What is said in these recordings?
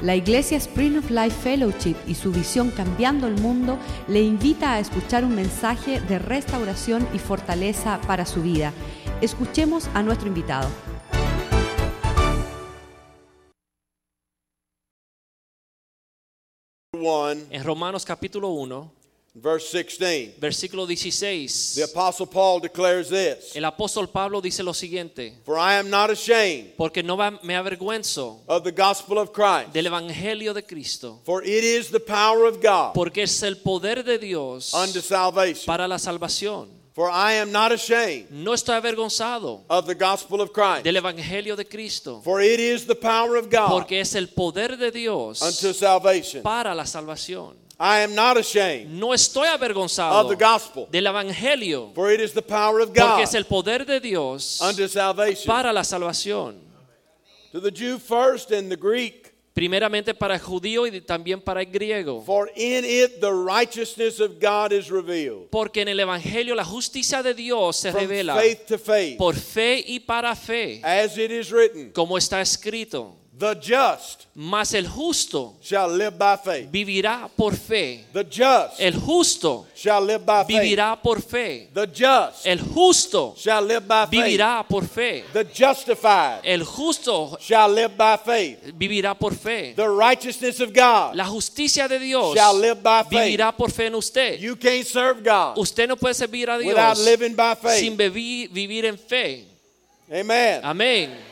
La Iglesia Spring of Life Fellowship y su visión Cambiando el Mundo le invita a escuchar un mensaje de restauración y fortaleza para su vida. Escuchemos a nuestro invitado. One, En Romanos capítulo 1, verse 16. versículo 16, The Apostle Paul declares this el apóstol Pablo dice lo siguiente, For I am not ashamed porque no me avergüenzo of the gospel of Christ, del evangelio de Cristo, for it is the power of God porque es el poder de Dios unto salvation. para la salvación. For I am not ashamed No estoy avergonzado of the gospel of Christ, del evangelio de Cristo, for it is the power of God porque es el poder de Dios unto salvation. para la salvación. I am not ashamed No estoy of avergonzado the gospel, del evangelio, for it is the power of porque God es el poder de Dios unto salvation. para la salvación. To the Jew first and the Greek, Primeramente para el judío y también para el griego. for in it the righteousness of God is revealed. Porque en el Evangelio la justicia de Dios se From revela faith to faith, por fe y para fe, as it is written, como está escrito. The just Mas el justo shall live by faith. vivirá por fe. The just El justo shall live by faith. vivirá por fe. The just El justo shall live by faith. vivirá por fe. The justified El justo shall live by faith. vivirá por fe. The righteousness of God La justicia de Dios shall live by faith. vivirá por fe en usted. You can't serve God Usted no puede servir a without Dios living by sin faith. bebi- vivir en fe. Amen. Amén.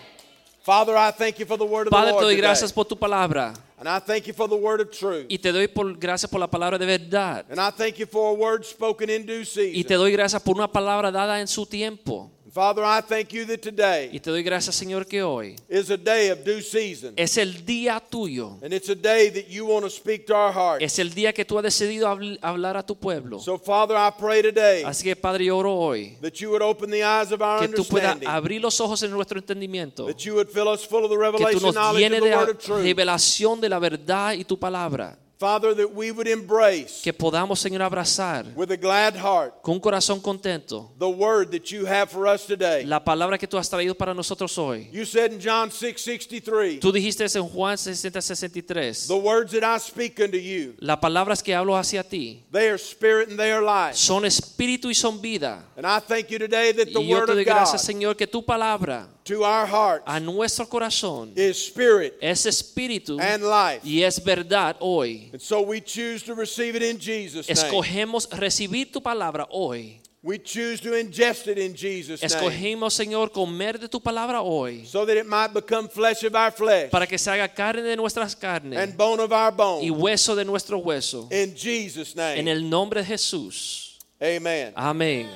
Father, I thank you for the word of the Padre, te Lord doy today. gracias por tu palabra And I thank you for the word of truth. y te doy por, gracias por la palabra de verdad And I thank you for a word spoken in due y season. te doy gracias por una palabra dada en su tiempo Father, I thank you that y today te doy gracias Señor que hoy is a day of due season. es el día tuyo, And it's a day that you want to speak to our hearts. es el día que tú has decidido habl- hablar a tu pueblo. So, Father, I pray today Así que Padre, yo oro hoy that you would open the eyes of our que tú puedas abrir los ojos en nuestro entendimiento, that you would fill us full of the que tú revelation nos llenes the de word la of truth. revelación de la verdad y tu palabra, Father, that we would embrace que podamos Señor abrazar with a glad heart con un corazón contento the word that you have for us today. la palabra que tú has traído para nosotros hoy. You said in John 6 63, Tú dijiste en Juan 60, 63, the words that I speak unto you, las palabras que hablo hacia ti they are spirit and they are life. son espíritu y son vida. And I thank you today that the Y yo word te doy of God gracias, Señor, que tu palabra to our hearts a nuestro corazón is spirit es espíritu and life. y es verdad hoy. And so we choose to receive it in Jesus' name. Escogemos recibir tu palabra hoy. We choose to ingest it in Jesus' name. Escogemos, Señor, comer de tu palabra hoy So that it might become flesh of our flesh para que se haga carne de nuestras carnes and bone of our bone. y hueso de nuestro hueso. In Jesus' name. En el nombre de Jesús. Amen. Amén.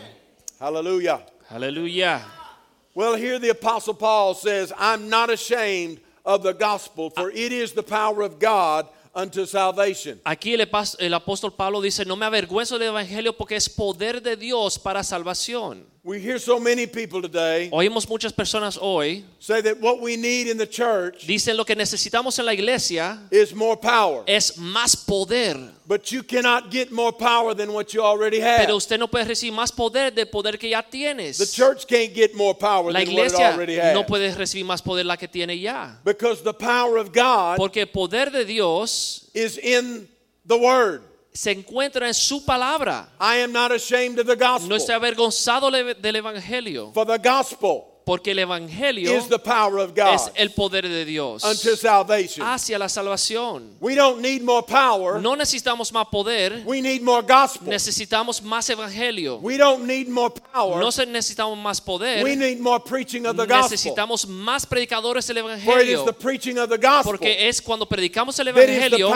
Hallelujah. Aleluya. Well, here the Apostle Paul says, I'm not ashamed of the gospel, for ah. it is the power of God unto salvation. Aquí el, el apóstol Pablo dice, no me avergüenzo del evangelio porque es poder de Dios para salvación. We hear so many people today Oímos muchas personas hoy, say that what we need in the church dicen lo que necesitamos en la iglesia is more power. es más poder. But you cannot get more power than what you already have. Pero usted no puede recibir más poder del poder que ya tienes. The church can't get more power La than what it already has. no puede recibir más poder la que tiene ya. Because the power of God Porque el poder de Dios is in the Word. Se encuentra en su palabra. I am not ashamed of the gospel. No estoy avergonzado del evangelio. For the gospel Porque el evangelio is the power of God es el poder de Dios unto salvation. hacia la salvación. We don't need more power. No necesitamos más poder, We need more gospel. necesitamos más evangelio. We don't need more power. No necesitamos más We poder, need more preaching of the gospel. necesitamos más predicadores del For it is evangelio. the preaching of the gospel Porque es cuando predicamos el evangelio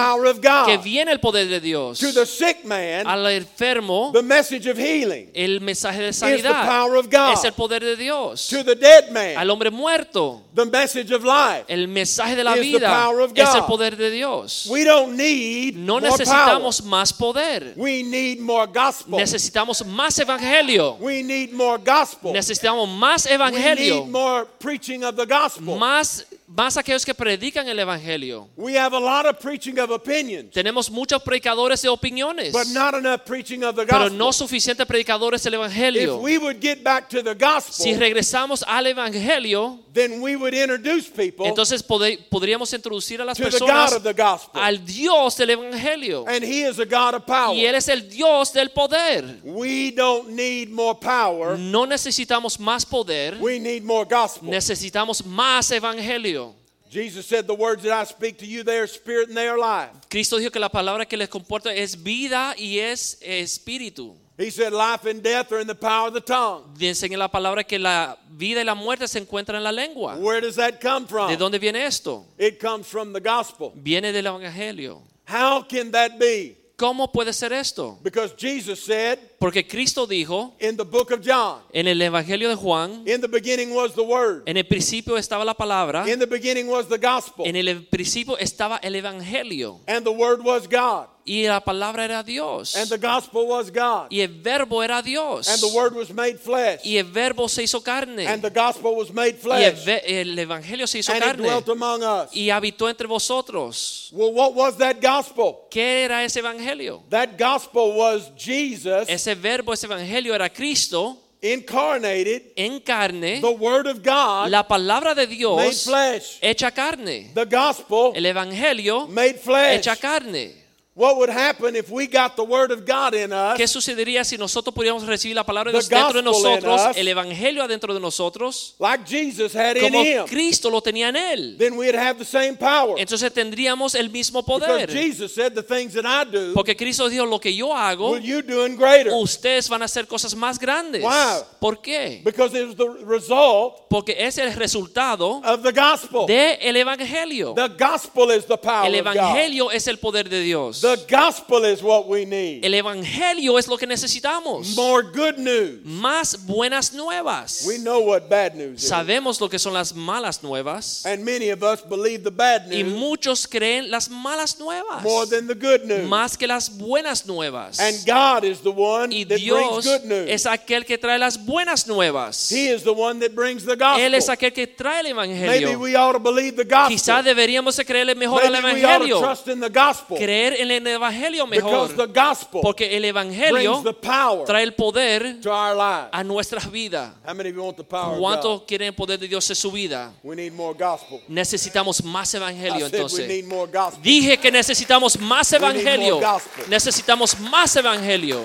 que viene el poder de Dios. To the sick man, Al enfermo, the message of healing el mensaje de is the sanidad power of God. es el poder de Dios. To the dead man, Al hombre muerto, the message of life. el mensaje de la vida es el poder de Dios. We don't need No more power. necesitamos más poder. We need more gospel. Necesitamos más evangelio. We need more gospel. Necesitamos más we need evangelio. more preaching of the gospel. Más más aquellos que predican el evangelio. We have a lot of preaching of opinions, Tenemos muchos predicadores de opiniones, but not enough preaching of the pero gospel. no suficientes predicadores del If evangelio. we would get back to the gospel, Si regresamos al evangelio, then we would introduce people entonces pode- podríamos introducir a las to the God personas of the gospel. al Dios del evangelio. And he is a God of power. Y él es el Dios del poder. We don't need more power. No necesitamos más poder, We need more gospel. necesitamos más evangelio. Jesus said, The words that I speak to you, they are spirit and they are life. Cristo dijo que la palabra que les comporta es vida y es espíritu. He said, Life and death are in the power of the tongue. Dicen en la palabra que la vida y la muerte se encuentran en la lengua. Where does that come from? ¿De dónde viene esto? It comes from the gospel. Viene del evangelio. How can that be? ¿Cómo puede ser esto? Because Jesus said Porque Cristo dijo in the book of John, en el evangelio de Juan, In the beginning was the Word, en el principio estaba la palabra, in the beginning was the gospel, en el principio estaba el evangelio. And the Word was God, y la palabra era Dios and the gospel was God, y el verbo era Dios and the Word was made flesh, y el verbo se hizo carne and the gospel was made y el, flesh, el evangelio se hizo and it carne dwelt among us. y habitó entre vosotros. Well, what was that gospel? ¿Qué era ese evangelio? That gospel was Jesus Ese verbo, ese evangelio era Cristo incarnated, en carne, the Word of God la palabra de made Dios flesh, hecha carne, the gospel el evangelio made flesh. hecha carne. What would happen if we got the Word of God in us? ¿Qué sucedería si nosotros pudiéramos recibir la palabra de Dios dentro de in nosotros, us. el evangelio adentro de nosotros, like Jesus had in como him, Cristo lo tenía en él? then we'd have the same power. Entonces tendríamos el mismo Because poder. Jesus said, The things that I do, Porque Cristo dijo, lo que yo hago, will you do in greater? ustedes van a hacer cosas más grandes. Why? ¿Por qué? Because it was the result Porque es el resultado of the gospel. del evangelio. The gospel is the power El of God. evangelio es el poder de Dios. The gospel is what we need. El evangelio es lo que necesitamos. More good news. Más buenas nuevas. We know what bad news is. Sabemos lo que son las malas nuevas. And many of us believe the bad news Y muchos creen las malas nuevas. more than the good news. Más que las buenas nuevas. And God is the one Y that Dios brings good news. es aquel que trae las buenas nuevas. He is the one that brings the gospel. Él es aquel que trae el evangelio. Maybe we ought to believe the gospel. Quizá deberíamos de creerle mejor al Maybe we ought to trust in the gospel. Creer en el evangelio mejor. Because the gospel Porque el evangelio the power trae el poder to our lives. a nuestras vidas. How many of you want the power of ¿Cuánto God? quieren el poder de Dios en su vida? We need more gospel. Necesitamos más I evangelio said we entonces. need more gospel. Dije que necesitamos más evangelio. Necesitamos más evangelio.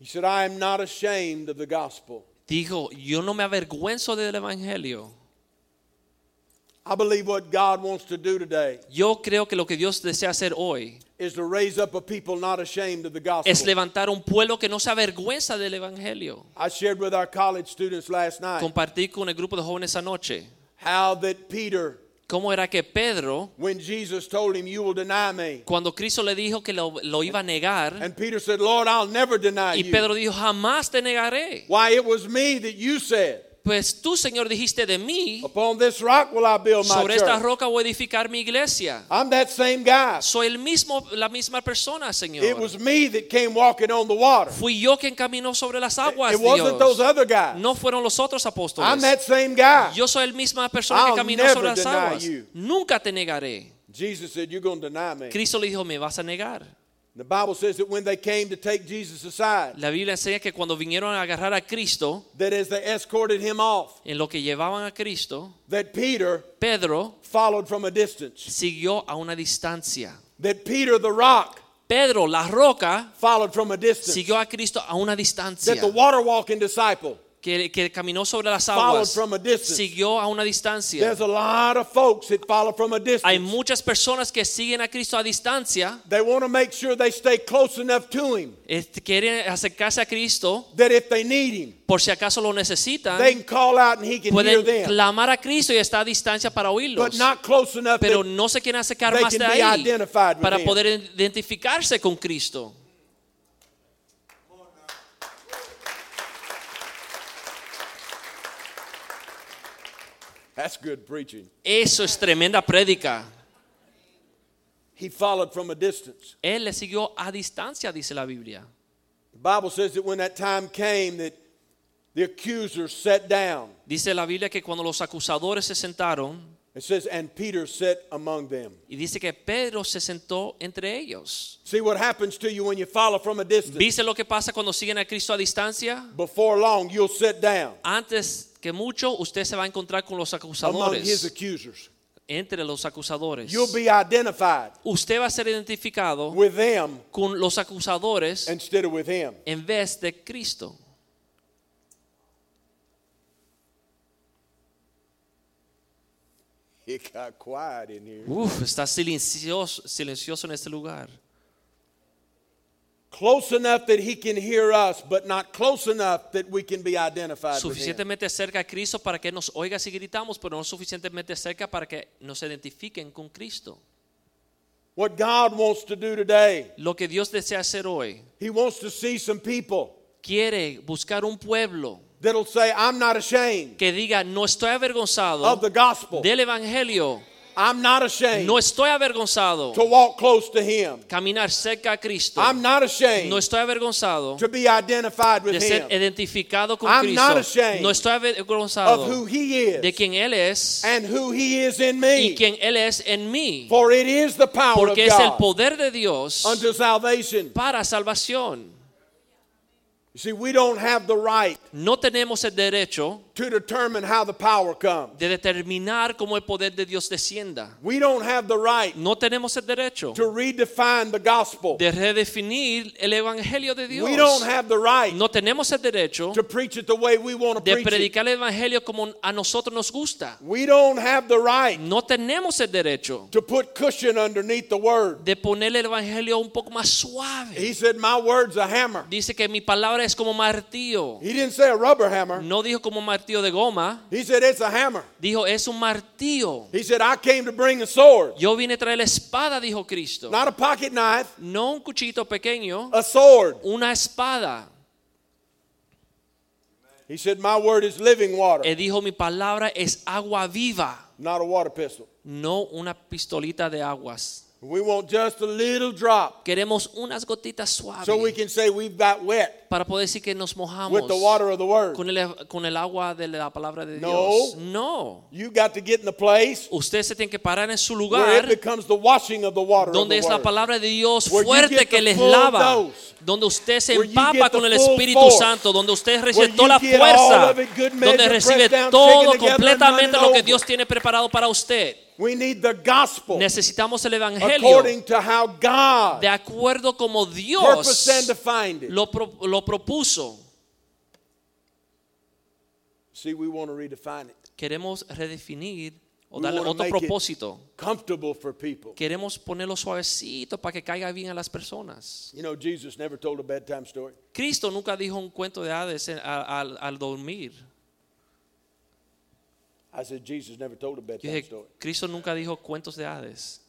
He said, I am not ashamed of the gospel. Dijo, yo no me avergüenzo del evangelio. I believe what God wants to do today Yo creo que lo que Dios desea hacer hoy is to raise up a people not ashamed of the gospel. es levantar un pueblo que no se avergüenza del evangelio. I shared with our college students last night Compartí con el grupo de jóvenes anoche how that Peter, cómo era que Pedro, when Jesus told him, You will deny me, cuando Cristo le dijo que lo, lo iba a negar, and Peter said, Lord, I'll never deny y you. Pedro dijo, jamás te negaré. Why, it was me that you said, Pues tú, Señor, dijiste de mí, Upon this rock will I build my sobre esta church. roca voy a edificar mi iglesia. I'm that same guy. Soy el mismo, la misma persona, It Señor. was me that came walking on the water. Fui yo quien caminó sobre las aguas, It wasn't those other guys. No fueron los otros I'm apóstoles. that same guy. Yo soy el misma persona que I'll caminó never sobre las deny aguas. you. Nunca te negaré. Jesus said, You're going to deny me. Cristo le dijo, me vas a negar. The Bible says that when they came to take Jesus aside, La Biblia enseña que cuando vinieron a agarrar a Cristo, that as they escorted him off, en lo que llevaban a Cristo, that Peter Pedro followed from a distance. siguió a una distancia. That Peter the rock Pedro, la roca, followed from a distance. siguió a Cristo a una distancia. That the water walking disciple Que, que caminó sobre las aguas, from a distance. siguió a una distancia. There's a lot of folks that follow from a Hay muchas personas que siguen a Cristo a distancia, They want to make sure they stay close enough to him quieren acercarse a Cristo that if they need him, por si acaso lo necesitan, they can call out and he can hear pueden them. clamar a Cristo y está a distancia para But oírlos. not close enough Pero no se quieren acercar más de ahí para poder identificarse con Cristo. That's good preaching. Eso es tremenda prédica. He followed from a distance. Él le siguió a distancia, dice la Biblia. The Bible says that when that time came that the accusers sat down. Dice la Biblia que cuando los acusadores se sentaron, It says, and Peter sat among them. y dice que Pedro se sentó entre ellos. See what happens to you when you follow from a distance. ¿Viste lo que pasa cuando siguen a Cristo a distancia? Before long, you'll sit down Antes que mucho, usted se va a encontrar con los acusadores, entre los acusadores. You'll be identified Usted va a ser identificado with them con los acusadores instead of with him. en vez de Cristo. It got quiet in here. Uf, está silencioso, silencioso en este lugar. Close enough that he can hear us, but not close enough that we can be identified. Suficientemente cerca a Cristo para que nos oiga si gritamos, pero no suficientemente cerca para que nos identifiquen con Cristo. What God wants to do today, Lo que Dios desea hacer hoy, he wants to see some people quiere buscar un pueblo that'll say, I'm not ashamed que diga, no estoy avergonzado of the gospel. del Evangelio, I'm not ashamed no estoy avergonzado to walk close to him. caminar cerca a Cristo, I'm not ashamed no estoy avergonzado to be identified with de ser him identificado con I'm not ashamed no estoy avergonzado of who he de is quien Él es and who he is in y me. quien Él es en mí, For it is the power of porque es el poder de Dios unto salvation. para salvación. See, we don't have the right No tenemos el derecho to determine how the power comes. de determinar cómo el poder de Dios descienda. We don't have the right No tenemos el derecho to redefine the gospel. de redefinir el evangelio de Dios. We don't have the right No tenemos el derecho to preach it the way we want to de preach it. predicar el evangelio como a nosotros nos gusta. We don't have the right No tenemos el derecho to put cushion underneath the word. de poner el evangelio un poco más suave. He said, My word's a hammer. Dice que mi palabra es como martillo. He didn't say a rubber hammer. No dijo como martillo de goma, He said, It's a hammer. dijo es un martillo. He said, I came to bring a sword, Yo vine a traer la espada, dijo Cristo. not a pocket knife, No un cuchito pequeño, a sword. una espada. He said, My word is living water, Él dijo mi palabra es agua viva, not a water pistol. no una pistolita de aguas. We want just a little drop Queremos unas gotitas suaves so we can say we've got wet para poder decir que nos mojamos with the water of the word. con el, con el agua de la palabra de No. Dios. No. You got to get in the place Usted se tiene que parar en su where lugar it becomes the washing of the water donde es la palabra de Dios Where fuerte que les lava, dose. donde usted se Where empapa con el Espíritu force. Santo, donde usted Where recibe toda la fuerza, donde recibe todo completamente lo que. Dios tiene preparado para usted. We need the gospel Necesitamos el Evangelio according to how God de acuerdo como Dios lo, pro- lo propuso. See, we want to redefine it. Queremos redefinir o We darle otro propósito. Comfortable for people. Queremos ponerlo suavecito para que caiga bien a las personas. You know, Jesus never told a bedtime story. Cristo nunca dijo un cuento de hades en- al, al- al dormir. I said, Jesus never told a bedtime dije, story. Cristo nunca dijo cuentos de hades.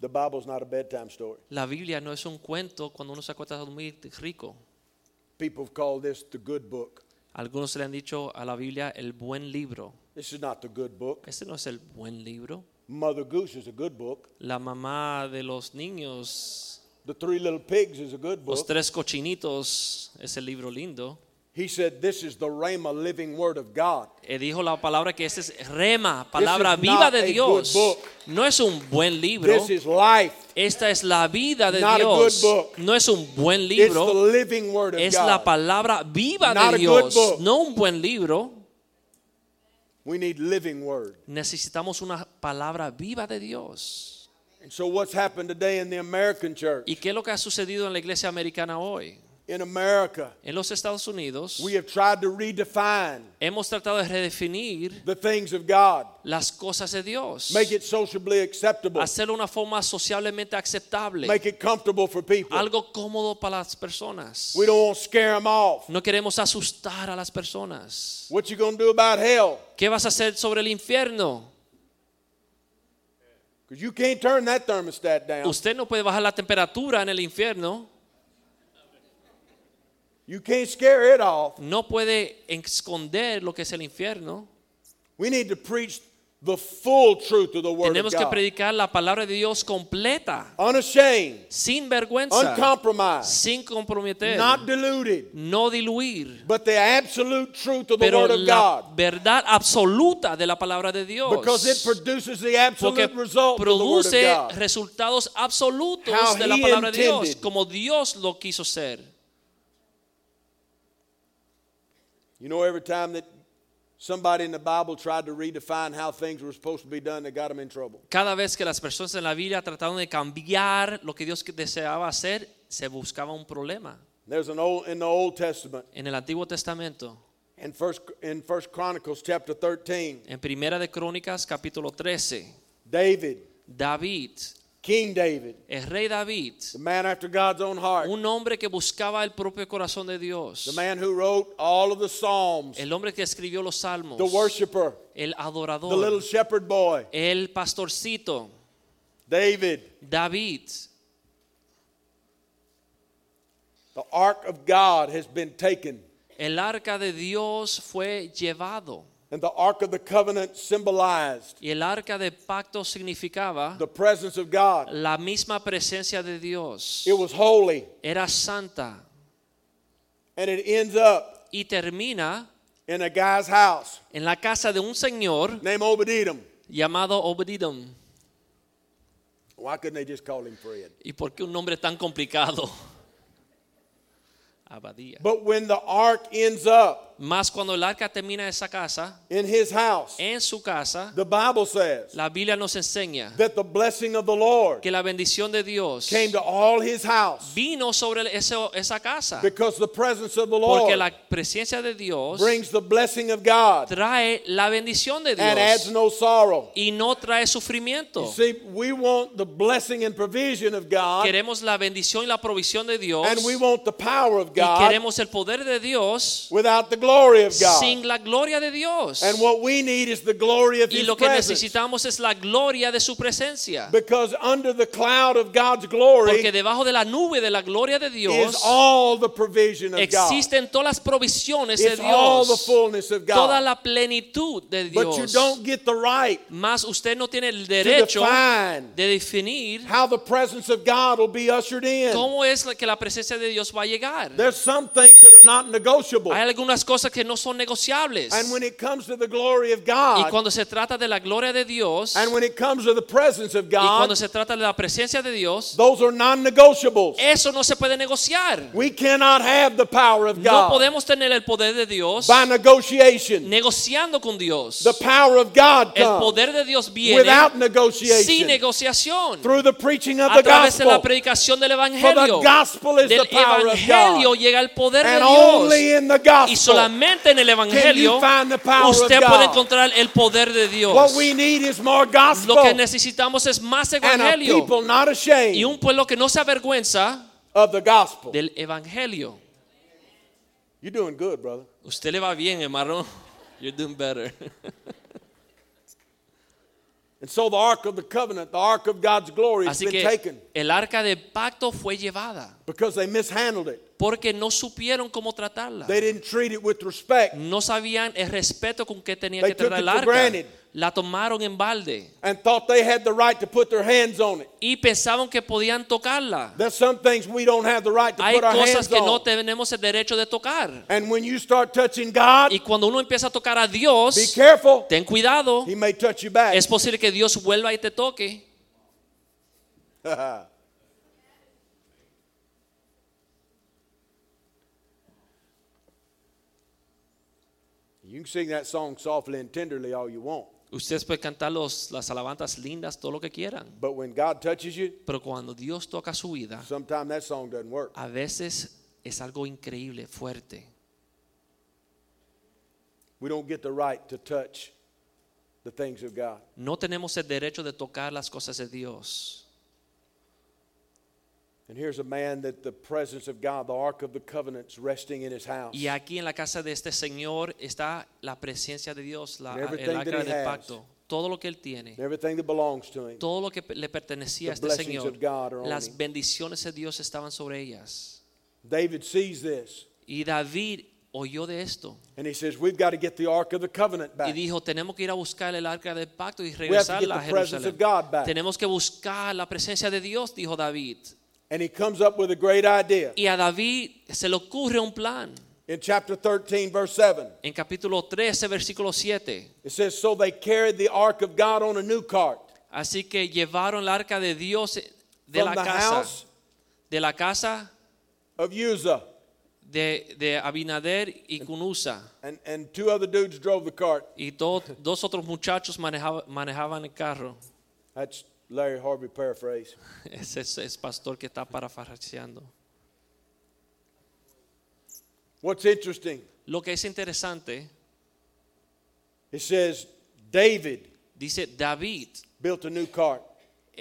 The Bible's not a bedtime story. La Biblia no es un cuento cuando uno se acuesta a dormir rico. People have called this the good book. Algunos le han dicho a la Biblia el buen libro. This is not the good book. Ese no es el buen libro. Mother Goose is a good book. La mamá de los niños, The Three Little Pigs is a good los book. tres cochinitos, es el libro lindo. He said, This is the Rhema living word of God. Eh, dijo la palabra que ese es rema, palabra is viva not de a Dios. good book. No es un buen libro. This is life. Esta es la vida de Not a Dios. good book. No es un buen It's the libro. living word of Es la God. palabra viva Not a de good Dios. book. No un buen libro. We need living word. Necesitamos una palabra viva de Dios. And so, what's happened today in the American church? ¿Y qué es lo que ha sucedido en la iglesia americana hoy? In America, En los Estados Unidos we have tried to redefine hemos tratado de redefinir the things of God, las cosas de Dios. make it sociably acceptable, Hacerlo de una forma sociablemente aceptable. make it comfortable for people. Algo cómodo para las personas. We don't want to scare them off. No queremos asustar a las personas. What you gonna do about hell? ¿Qué vas a hacer sobre el infierno? Because you can't turn that thermostat down. Usted no puede bajar la temperatura en el infierno. You can't scare it off. No puede esconder lo que es el infierno. We need to preach the full truth of the Word Tenemos of que God. predicar la palabra de Dios completa, Unashamed, sin vergüenza, uncompromised, sin comprometer, not diluted, no diluir, but the absolute truth of the pero Word of la God. verdad absoluta de la palabra de Dios. Because it produces the Porque absolute result of the Word of produce God. resultados absolutos How de la palabra de Dios, como Dios lo quiso ser. You know, every time that somebody in the Bible tried to redefine how things were supposed to be done, they got them in trouble. Cada vez que las personas en la Biblia trataron de cambiar lo que Dios deseaba hacer, se buscaba un problema. There's an old in the Old Testament, En el Antiguo Testamento, in First in First Chronicles chapter 13, en Primera de Crónicas capítulo 13, David, David, King David, el rey David, the man after God's own heart, un hombre que buscaba el propio corazón de Dios, the man who wrote all of the Psalms, el hombre que escribió los salmos, the worshiper, el adorador, the little shepherd boy, el pastorcito, David. David. The ark of God has been taken, El arca de Dios fue llevado and the ark of the covenant symbolized y el arca de pacto significaba the presence of God. la misma presencia de Dios. It was holy, Era santa and it ends up y termina in a guy's house en la casa de un señor named Obed-Edom. llamado Obedidom. Why couldn't they just call him Fred? ¿Y por qué un nombre tan complicado? Abadía. But when the ark ends up Más cuando el arca termina esa casa, in his house, en su casa, the Bible says la Biblia nos enseña that the blessing of the Lord que la bendición de Dios came to all his house vino sobre ese- esa casa. because the presence of the Porque Lord la presencia de Dios brings the blessing of God trae la bendición de Dios, and adds no sorrow. y no trae sufrimiento. You see, we want the blessing and provision of God, Queremos la bendición y la provisión de Dios and we want the power of y God queremos el poder de Dios without the glory of God. sin la gloria de Dios. And what we need is the glory of Y His lo que presence. necesitamos es la gloria de su presencia. Because under the cloud of God's glory Porque debajo de la nube de la gloria de is Dios all the provision of God. existen todas las provisiones de It's all the Dios. fullness of Toda God. la plenitud de But you Dios. don't get the right usted no tiene el derecho de definir how the presence of God will be ushered in. cómo es que la presencia de Dios va a llegar. There's some things that are not negotiable. Hay algunas cosas que no son negociables. And when it comes to the glory of Y God, cuando se trata de la gloria de Dios, and when it comes to the presence of y cuando God, se trata de la presencia de Dios, those are non-negotiables. eso no se puede negociar. We cannot have the power of No God podemos tener el poder de Dios by negotiation. negociando con Dios. The power of God El poder de Dios viene without sin negotiation negociación. through the preaching of A the través de la gospel. predicación del For Evangelio. the gospel is Del the power of Evangelio God. llega el poder de Dios. only in the Y gospel solamente en el Evangelio usted puede encontrar el poder de Dios. what we need is more gospel Lo que necesitamos es más Evangelio y un pueblo que no se avergüenza of the gospel. del Evangelio. You're doing good, brother. Usted le va bien, hermano. You're doing better. And so the ark of the covenant, the ark of God's glory, has Así been que taken el arca de pacto fue llevada because they mishandled it. porque no supieron cómo tratarla. They didn't treat it with respect No sabían el respeto con que tenían They que tratar took el it for arca. La tomaron en balde and thought they had the right to put their hands on it. y pensaban que podían tocarla. There's some things we don't have the right to Hay put our cosas hands que no tenemos el derecho de tocar. And when you start touching God, Y cuando uno empieza a tocar a be careful. ten cuidado. He may touch you back. Es posible que Dios vuelva y te toque. you can sing that song softly and tenderly all you want. Ustedes pueden cantar los, las alabanzas lindas, todo lo que quieran. But when God touches you, Pero cuando Dios toca su vida, sometimes that song doesn't work. a veces es algo increíble, fuerte. We don't get the right to touch the things of God. No tenemos el derecho de tocar las cosas de Dios. And here's a man that the presence of God, the Ark of the Covenant's resting in his house. Y aquí en la casa de este Señor está la presencia de Dios, la, el arca del pacto. Todo lo que Él tiene, Everything that belongs to him. todo lo que le pertenecía a este Señor, of God are on las bendiciones de Dios estaban sobre ellas. David sees this. Y David oyó de esto and he says, We've got to get the Ark of the Covenant y dijo, tenemos que ir a buscar el arca del pacto y regresarla a get the presence Jerusalén. back. Tenemos que buscar la presencia de Dios, dijo David. And he comes up with a great idea. Y a David se le ocurre un plan. In chapter 13, verse 7, En capítulo 13, versículo 7. it says, So they carried the Ark of God on a new cart Así que llevaron el arca de Dios de from la the casa, de la casa of Uzzah. de, de Abinader y Cunusa. And, and two other dudes drove the cart. Y do- dos otros muchachos manejaba- manejaban el carro. That's Larry Harvey paraphrase. Ese es, es pastor que está parafraseando. What's interesting, Lo que es interesante, it says David dice David built a new cart.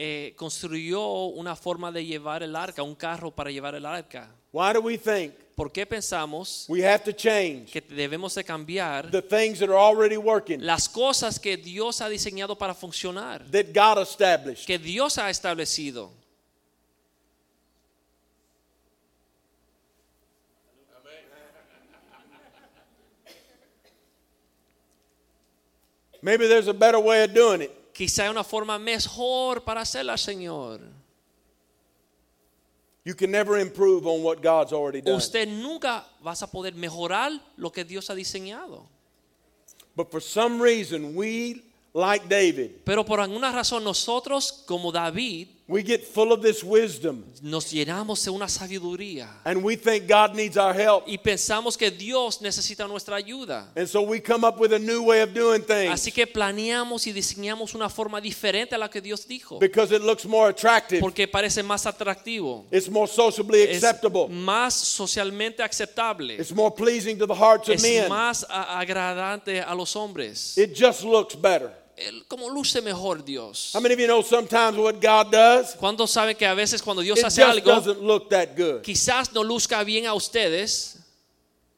Eh, construyó una forma de llevar el arca, un carro para llevar el arca. Why do we think ¿Por qué pensamos we have to change que debemos de cambiar the things that are already working, las cosas que Dios ha diseñado para funcionar, that God established? que Dios ha establecido? Maybe there's a better way of doing it. Quizá hay una forma mejor para hacerla, Señor. You can never improve on what God's already done. Usted nunca vas a poder mejorar lo que Dios ha diseñado. But for some reason, we, like David, Pero por alguna razón nosotros, como David, we get full of this wisdom nos llenamos de una sabiduría and we think God needs our help. y pensamos que Dios necesita nuestra ayuda. And so we come up with a new way of doing things Así que planeamos y diseñamos una forma diferente a la que Dios dijo, because it looks more attractive. porque parece más atractivo, It's more socially es acceptable. más socialmente aceptable, It's more pleasing to the hearts of es men. más agradante a los hombres. It just looks better. Como luce mejor Dios. How many of you know sometimes what God does? ¿Cuántos saben que a veces cuando Dios It hace just algo, doesn't look that good. quizás no luzca bien a ustedes,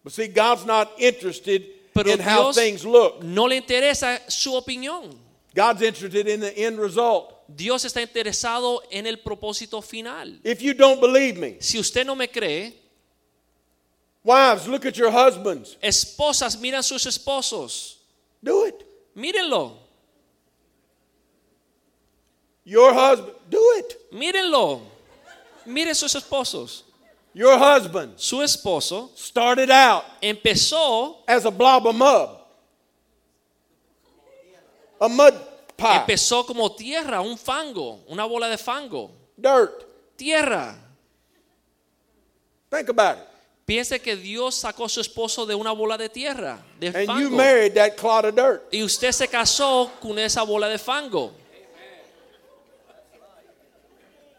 But see, God's not interested Pero in how things look. no le interesa su opinión. God's interested in the end result. Dios está interesado en el propósito final. If you don't believe me, Si usted no me cree, wives, look at your husbands. esposas miran sus esposos. Do it. Mírenlo, Your husband, do it. mírenlo. Miren sus esposos. Your husband Su esposo started out empezó, as a blob of mud, a mud pie, empezó como tierra, un fango, una bola de fango. dirt. Tierra. Think about it. Piense que Dios sacó a su esposo de una bola de tierra, de And you married that clod of dirt. Y usted se casó con esa bola de fango.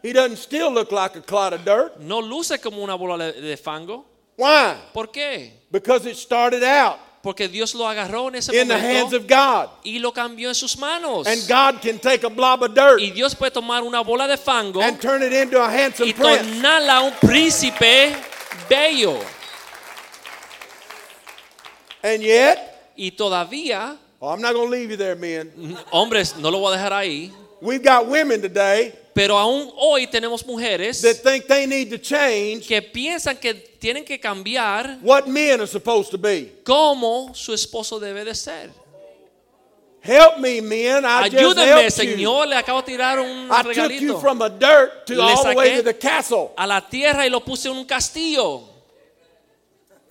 He doesn't still look like a clod of dirt. No luce como una bola de, de fango. Why? ¿Por qué? Because it started out Porque Dios lo agarró en ese in the hands momento of God. y lo cambió en sus manos. And God can take a blob of dirt Y Dios puede tomar una bola de fango and turn it into a handsome y prince. tornarla un príncipe bello. And yet, Y todavía, oh, I'm not going to leave you there, men. hombres, no lo voy a dejar ahí, We've got women today pero aún hoy tenemos mujeres that think they need to change que piensan que tienen que cambiar what men are supposed to be. cómo su esposo debe de ser. Help me, men. I just Ayúdenme, you. Señor, le acabo de tirar un I took you regalito from a dirt to Le all the way saqué to the castle. a la tierra y lo puse en un castillo.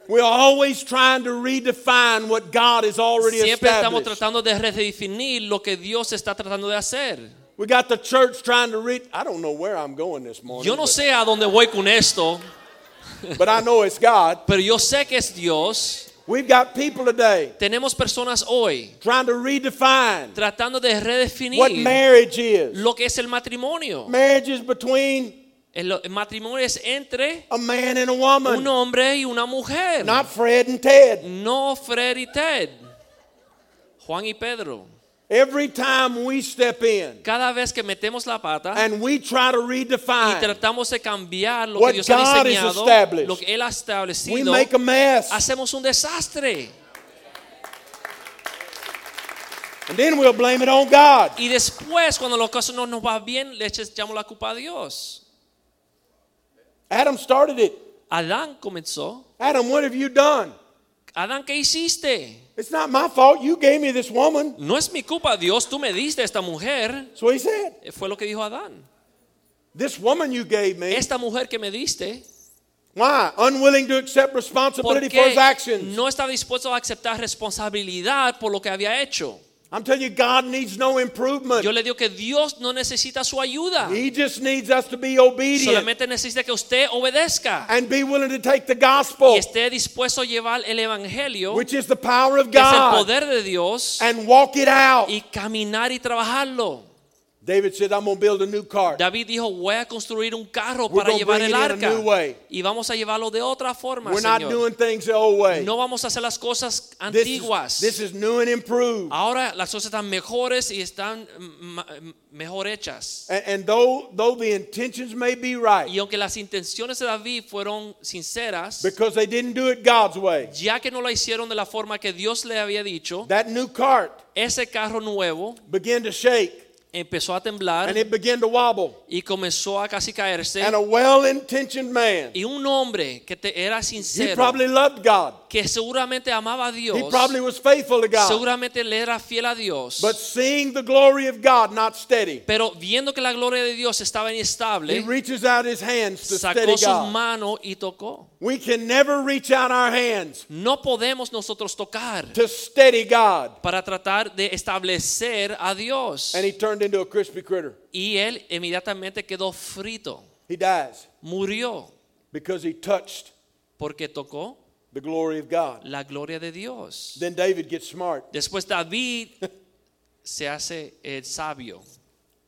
We're always trying to redefine what God already Siempre estamos tratando de redefinir lo que Dios está tratando de hacer. We got the church trying to read. I don't know where I'm going this morning, Yo no sé a dónde voy con esto, but, but I know it's God. pero yo sé que es Dios. We've got people today Tenemos personas hoy trying to redefine tratando de redefinir what marriage is. lo que es el matrimonio. Marriage is between El, el matrimonio es entre a man and a woman, un hombre y una mujer. not Fred and Ted. No Fred y Ted. Juan y Pedro. Every time we step in Cada vez que metemos la pata and we try to y redefine, tratamos de cambiar lo What que Dios ha God has diseñado, established. lo que Él ha we make a mess. hacemos un desastre. And then we'll blame it on God. Y después, cuando las cosas no nos va bien, le echamos la culpa a Dios. Adam started it. Adán comenzó. Adam, what have you done? Adán, ¿qué hiciste? It's not my fault. You gave me this woman. No es mi culpa, Dios, tú me diste esta mujer. What he said. Eh, Fue lo que dijo Adán. This woman you gave me. Esta mujer que me diste, Why? Unwilling to accept responsibility for his actions. no estaba dispuesto a aceptar responsabilidad por lo que había hecho. I'm telling you, God needs no improvement. Yo le digo que Dios no necesita su ayuda. He just needs us to be obedient Solamente necesita que usted obedezca and be willing to take the gospel, y esté dispuesto a llevar el evangelio, which is the power of que es el God, poder de Dios, and walk it out. y caminar y trabajarlo. David said, I'm going to build a new cart. David dijo, voy a construir un carro We're para gonna llevar el arca y vamos a llevarlo de otra forma, We're not doing things the old way. No vamos a hacer las cosas This antiguas. is, this is new and improved. Ahora las cosas están mejores y están mm, mejor hechas. And, and though, though the intentions may be right, Y aunque las intenciones de David fueron sinceras, because they didn't do it God's way, ya que no la hicieron de la forma que Dios le había dicho, that new cart ese carro nuevo began to shake empezó a temblar and it began to wobble. y comenzó a casi caerse. And a well man, Y un hombre que te era he sincero, probably loved God, que seguramente amaba a Dios, he probably was faithful to God. seguramente le era fiel a Dios, But seeing the glory of God not steady, pero viendo que la gloria de Dios estaba inestable, he reaches out his hands to steady sacó sus manos y tocó. We can never reach out our hands No podemos nosotros tocar to steady God. para tratar de establecer a Dios. And he turned into a crispy critter. Y él inmediatamente quedó frito, He dies murió, because he touched porque tocó the glory of God. la gloria de Dios. Then David gets smart Después David se hace el sabio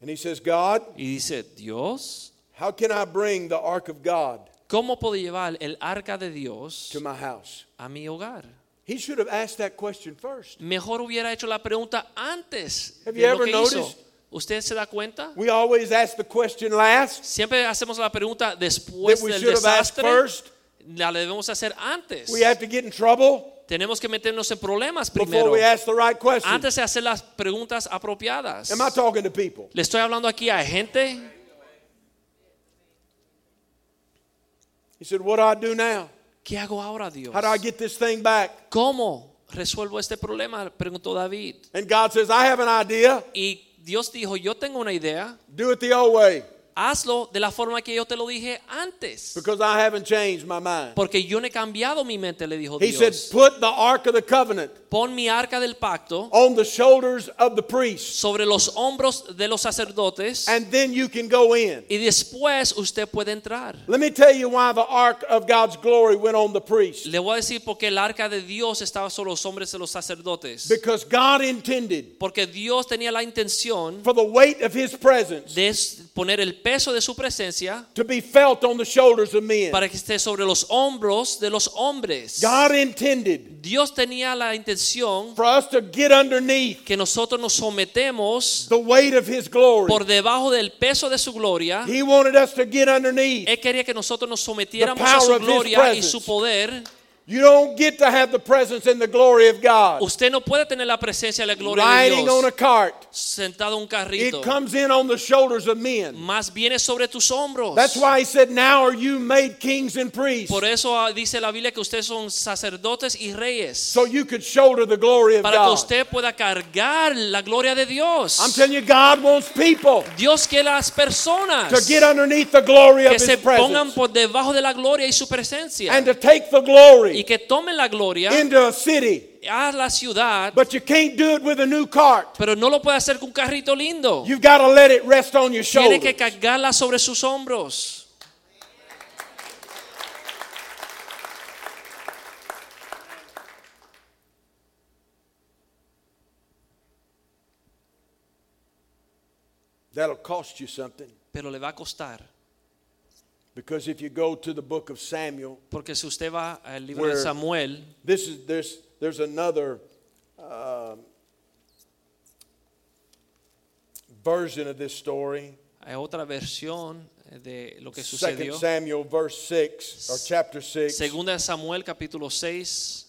and he says, God, y dice, Dios, how can I bring the ark of God ¿cómo puedo llevar el arca de Dios to my house? a mi hogar? He should have asked that question first. Mejor hubiera hecho la pregunta antes Have you ever noticed- ¿Usted se da cuenta? We always ask the question last Siempre hacemos la pregunta después that we del should have asked first. La debemos hacer antes. We have to get in trouble Tenemos que meternos en problemas primero. we ask the right. Antes de hacer las preguntas apropiadas. Am I talking to people? Le estoy hablando aquí a gente. He said, What do I do now? ¿Qué hago ahora, Dios? How do I get this thing back? ¿Cómo resuelvo este problema? Preguntó David. And God says, I have an idea. Y Dios dijo, yo tengo una idea. Do it the old way Hazlo de la forma que yo te lo dije antes. because I haven't changed my mind. Porque yo no he cambiado mi mente, le dijo He said, Put the ark of the covenant Pon mi arca del pacto on the shoulders of the priests, sobre los hombros de los sacerdotes and then you can go in. y después usted puede entrar. Let me tell you why the ark of God's glory went on the priests. Le voy a decir porque el arca de Dios estaba sobre los hombres de los sacerdotes. Because God intended Porque Dios tenía la intención for the weight of his presence de poner el peso de su presencia to be felt on the shoulders of men. para que esté sobre los hombros de los hombres. God intended Dios tenía la intención for us to get underneath que nosotros nos sometemos the weight of his glory. por debajo del peso de su gloria. He wanted us to get underneath. Él quería que nosotros nos sometiéramos a su gloria y su poder. You don't get to have the presence and the glory of God Usted no puede tener la presencia y la gloria de riding on a cart. sentado en un carrito. It comes in on the shoulders of men. Más viene sobre tus hombros. That's why he said, Now are you made kings and priests. Por eso ah, dice la Biblia que ustedes son sacerdotes y reyes. So you could shoulder the glory of para que God. usted pueda cargar la gloria de Dios. I'm telling you, God wants people Dios quiere las personas to get underneath the glory of His presence. que se pongan por debajo de la gloria y su presencia and to take the y glory que tomen la gloria into a city. a la ciudad, But you can't do it with a new cart. pero no lo puede hacer con un carrito lindo. You've got to let it rest on your Tiene que shoulders. cargarla sobre sus hombros. That'll cost you something. Pero le va a costar. Because if you go to the book of Samuel, Porque si usted va al libro de Samuel, this is there's there's another um, version of this story. hay otra versión de lo que sucedió. Second. Samuel verse six or chapter six, Segunda de Samuel capítulo 6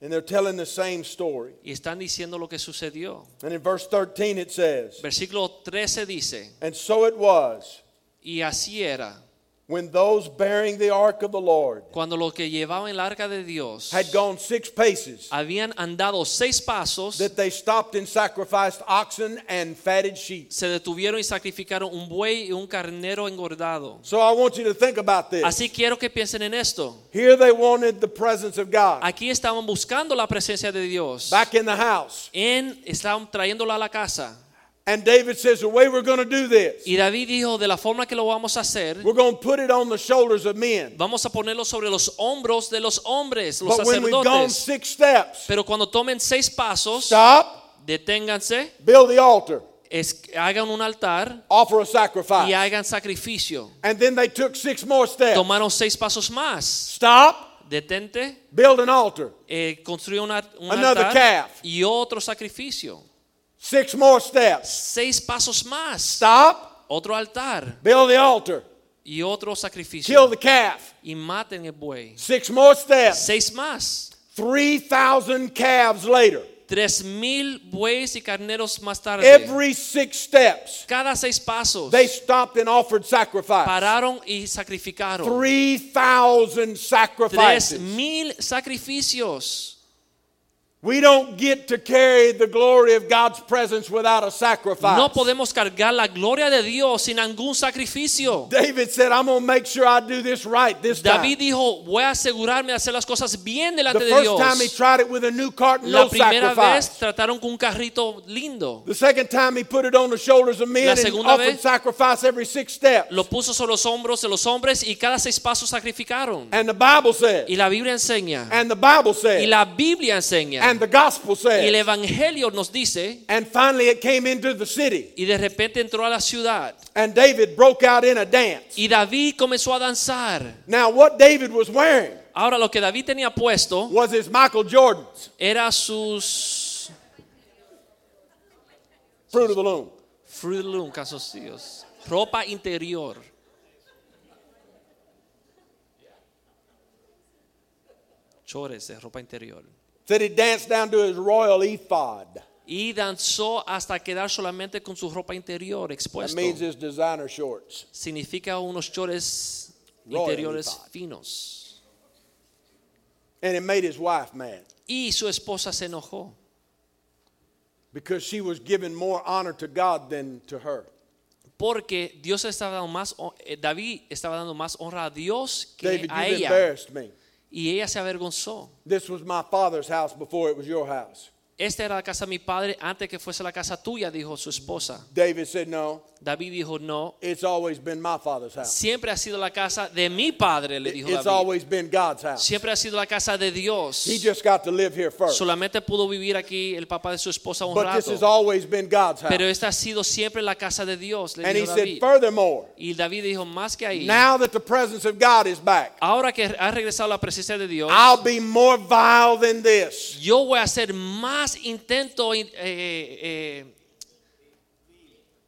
and they're telling the same story. y están diciendo lo que sucedió. And in verse thirteen it says, Versículo 13 dice, "And so it was y así era, when those bearing the ark of the Lord cuando los que llevaban el arca de Dios had gone six paces, habían andado seis pasos, that they stopped and sacrificed oxen and fatted sheep. se detuvieron y sacrificaron un buey y un carnero engordado. So I want you to think about this. Así quiero que piensen en esto. Here they wanted the presence of God Aquí estaban buscando la presencia de Dios. back in the house. En, estaban trayéndola a la casa. And David says, The way we're going to do this, Y David dijo, de la forma que lo vamos a hacer, we're going to put it on the shoulders of men. vamos a ponerlo sobre los hombros de los hombres, los But when we've gone sacerdotes. six steps, Pero cuando tomen seis pasos, stop, deténganse, build the altar, es- hagan un altar offer a y sacrifice. hagan sacrificio. And then they took six more steps. Tomaron seis pasos más. Stop, Detente, build an altar. eh, construye un, un Another altar calf. y otro sacrificio. Six more steps. Seis pasos más. Stop, Otro altar build the altar, y otro sacrificio. kill the calf. Y maten el buey. Six more steps. Seis más. 3,000 calves later. Tres mil bueyes y carneros más tarde. Every six steps, Cada seis pasos they stopped and offered sacrifice. pararon y sacrificaron. 3,000 Tres sacrifices. mil sacrificios. We don't get to carry the glory of God's presence without a sacrifice. No podemos cargar la gloria de Dios sin ningún sacrificio. David said, I'm going to make sure I do this right this time. David dijo, voy a asegurarme de hacer las cosas bien delante The de first time he Dios. tried it with a new cart La no primera vez trataron con un carrito lindo. The second time he put it on the shoulders of men La and segunda offered vez- sacrifice every six steps. Lo puso sobre los hombros de los hombres y cada seis pasos sacrificaron. And the Bible says, Y la Biblia enseña. and the Bible Y la Biblia enseña. And the gospel Y el says, Evangelio nos dice. and finally it came into the city. Y de repente entró a la ciudad. And David broke out in a dance. Y David comenzó a danzar. Now, what David was wearing Ahora lo que David tenía puesto was his Michael Jordan's era sus Fruit of the Loom. Fruit of the Loom, calzoncillos. Ropa interior. Chores de ropa interior. Said he danced down to his royal ephod. Y danzó hasta quedar solamente con su ropa interior That means his designer shorts. Significa unos Royal interiores ephod. finos. And it made his wife mad Y su esposa se enojó because she was giving more honor to God than to her. porque Dios estaba dando más, eh, David estaba dando más honra a Dios que David, a you've ella. embarrassed me. Y ella se avergonzó. This was my father's house before it was your house. Esta era la casa de mi padre antes que fuese la casa tuya, dijo su esposa. David said, No, David dijo, no, it's always been my father's house. siempre ha sido la casa de mi padre, le dijo It's David. always been God's house. Siempre ha sido la casa de Dios. He just got to live here first. Solamente pudo vivir aquí el papá de su esposa un But this has rato. always been God's house. Pero esta ha sido siempre la casa de Dios, le And he dijo said, David. Furthermore, Y David dijo, más que ahí, now that the presence of God is back, ahora que ha regresado la presencia de Dios, I'll be more vile than this. yo voy a hacer más intento eh, eh,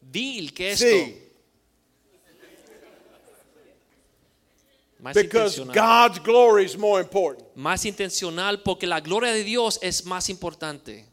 vil que esto. See, Más because. God's glory is more important. Más intencional porque la gloria de Dios es más importante.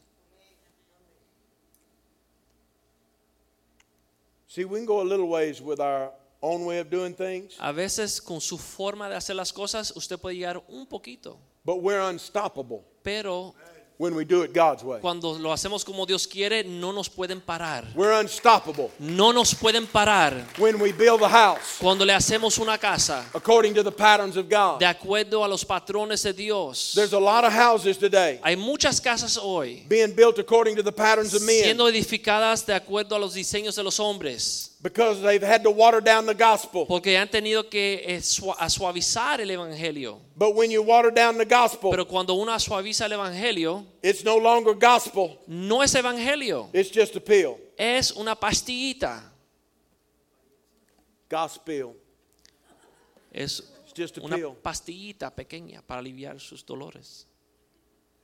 See, we can go a little ways with our own way of doing things, A veces con su forma de hacer las cosas usted puede llegar un poquito, but we're unstoppable pero when we do it God's way. cuando lo hacemos como Dios quiere no nos pueden parar. We're unstoppable No nos pueden parar when we build a house cuando le hacemos una casa according to the patterns of God. de acuerdo a los patrones de Dios. There's a lot of houses today Hay muchas casas hoy being built according to the patterns of men siendo edificadas de acuerdo a los diseños de los hombres, because they've had to water down the gospel. porque han tenido que eh, suavizar el evangelio. But when you water down the gospel, Pero cuando uno suaviza el evangelio, it's no longer gospel, no es evangelio, it's just a pill. es una pastillita. Gospel. Es It's just a una pill. pastillita pequeña para aliviar sus dolores.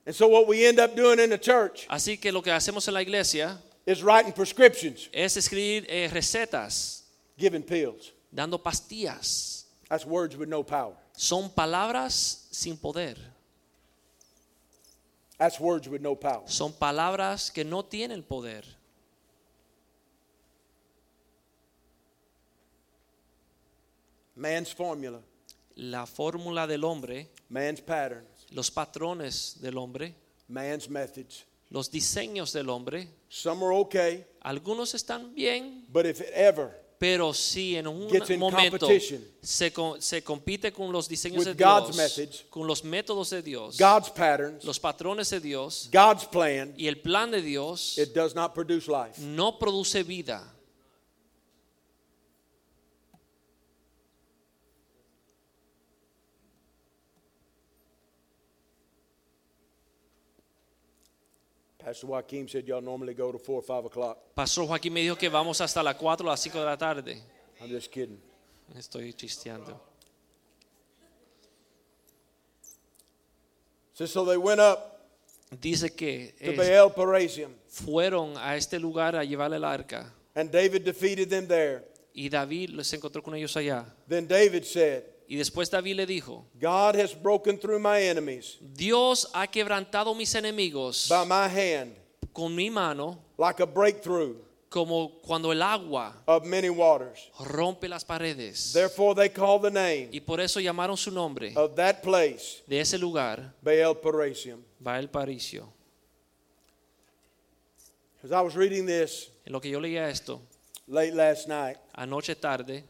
And so what we end up doing in the church Así que lo que hacemos en la iglesia is writing prescriptions, es escribir eh, recetas, giving pills. dando pastillas. That's words with no power. Son palabras sin poder. That's words with no power. Son palabras que no tienen poder. Man's formula, la fórmula del hombre, man's patterns, los patrones del hombre, man's methods. Los diseños del hombre. Some are okay, Algunos están bien, but if it ever pero si en un Gets in momento se, se compite con los diseños de God's Dios, methods, con los métodos de Dios, God's patterns, los patrones de Dios God's plan, y el plan de Dios, it does not produce life. no produce vida. Pastor Joaquin said y'all normally go to 4 or 5 o'clock. Pastor Joaquín me dijo que vamos hasta las 4 o las 5 de la tarde. I'm just kidding. Estoy chisteando. So, so they went up Dice que to eh, Baal fueron a este lugar a llevar el arca and David defeated them there. y David se encontró con ellos allá. Then David said, Y después David le dijo, God has broken through my enemies Dios ha quebrantado mis enemigos by my hand con mi mano like a breakthrough como cuando el agua of many waters. rompe las paredes. Therefore they call the name Y por eso llamaron su nombre of that place de ese lugar, Baal Perazim. Baal Paricio. As I was reading this En lo que yo leía esto, late last night, anoche tarde,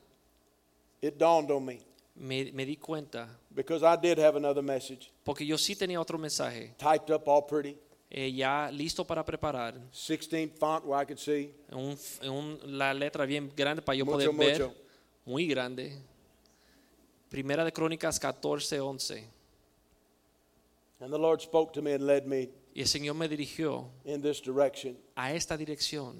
it dawned on me me, me di cuenta, because I did have another message porque yo sí tenía otro mensaje, typed up all pretty, eh, ya listo para preparar, 16 font where I could see. un, un- la letra bien grande para yo Mucho, poder ver, mucho. muy grande. Primera de Crónicas 14, 11. And the Lord spoke to me and led me Y el Señor me dirigió in this direction. a esta dirección.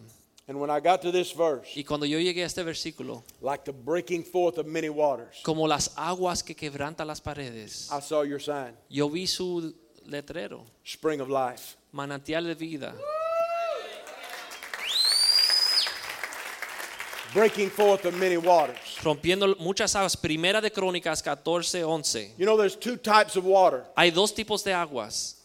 And when I got to this verse, Y cuando yo llegué a este versículo, like the breaking forth of many waters, como las aguas que quebrantan las paredes, I saw your sign, yo vi su letrero, spring of life. manantial de vida, Breaking forth of many waters. rompiendo muchas aguas. Primera de Crónicas 14, 11. You know, there's two types of water. Hay dos tipos de aguas.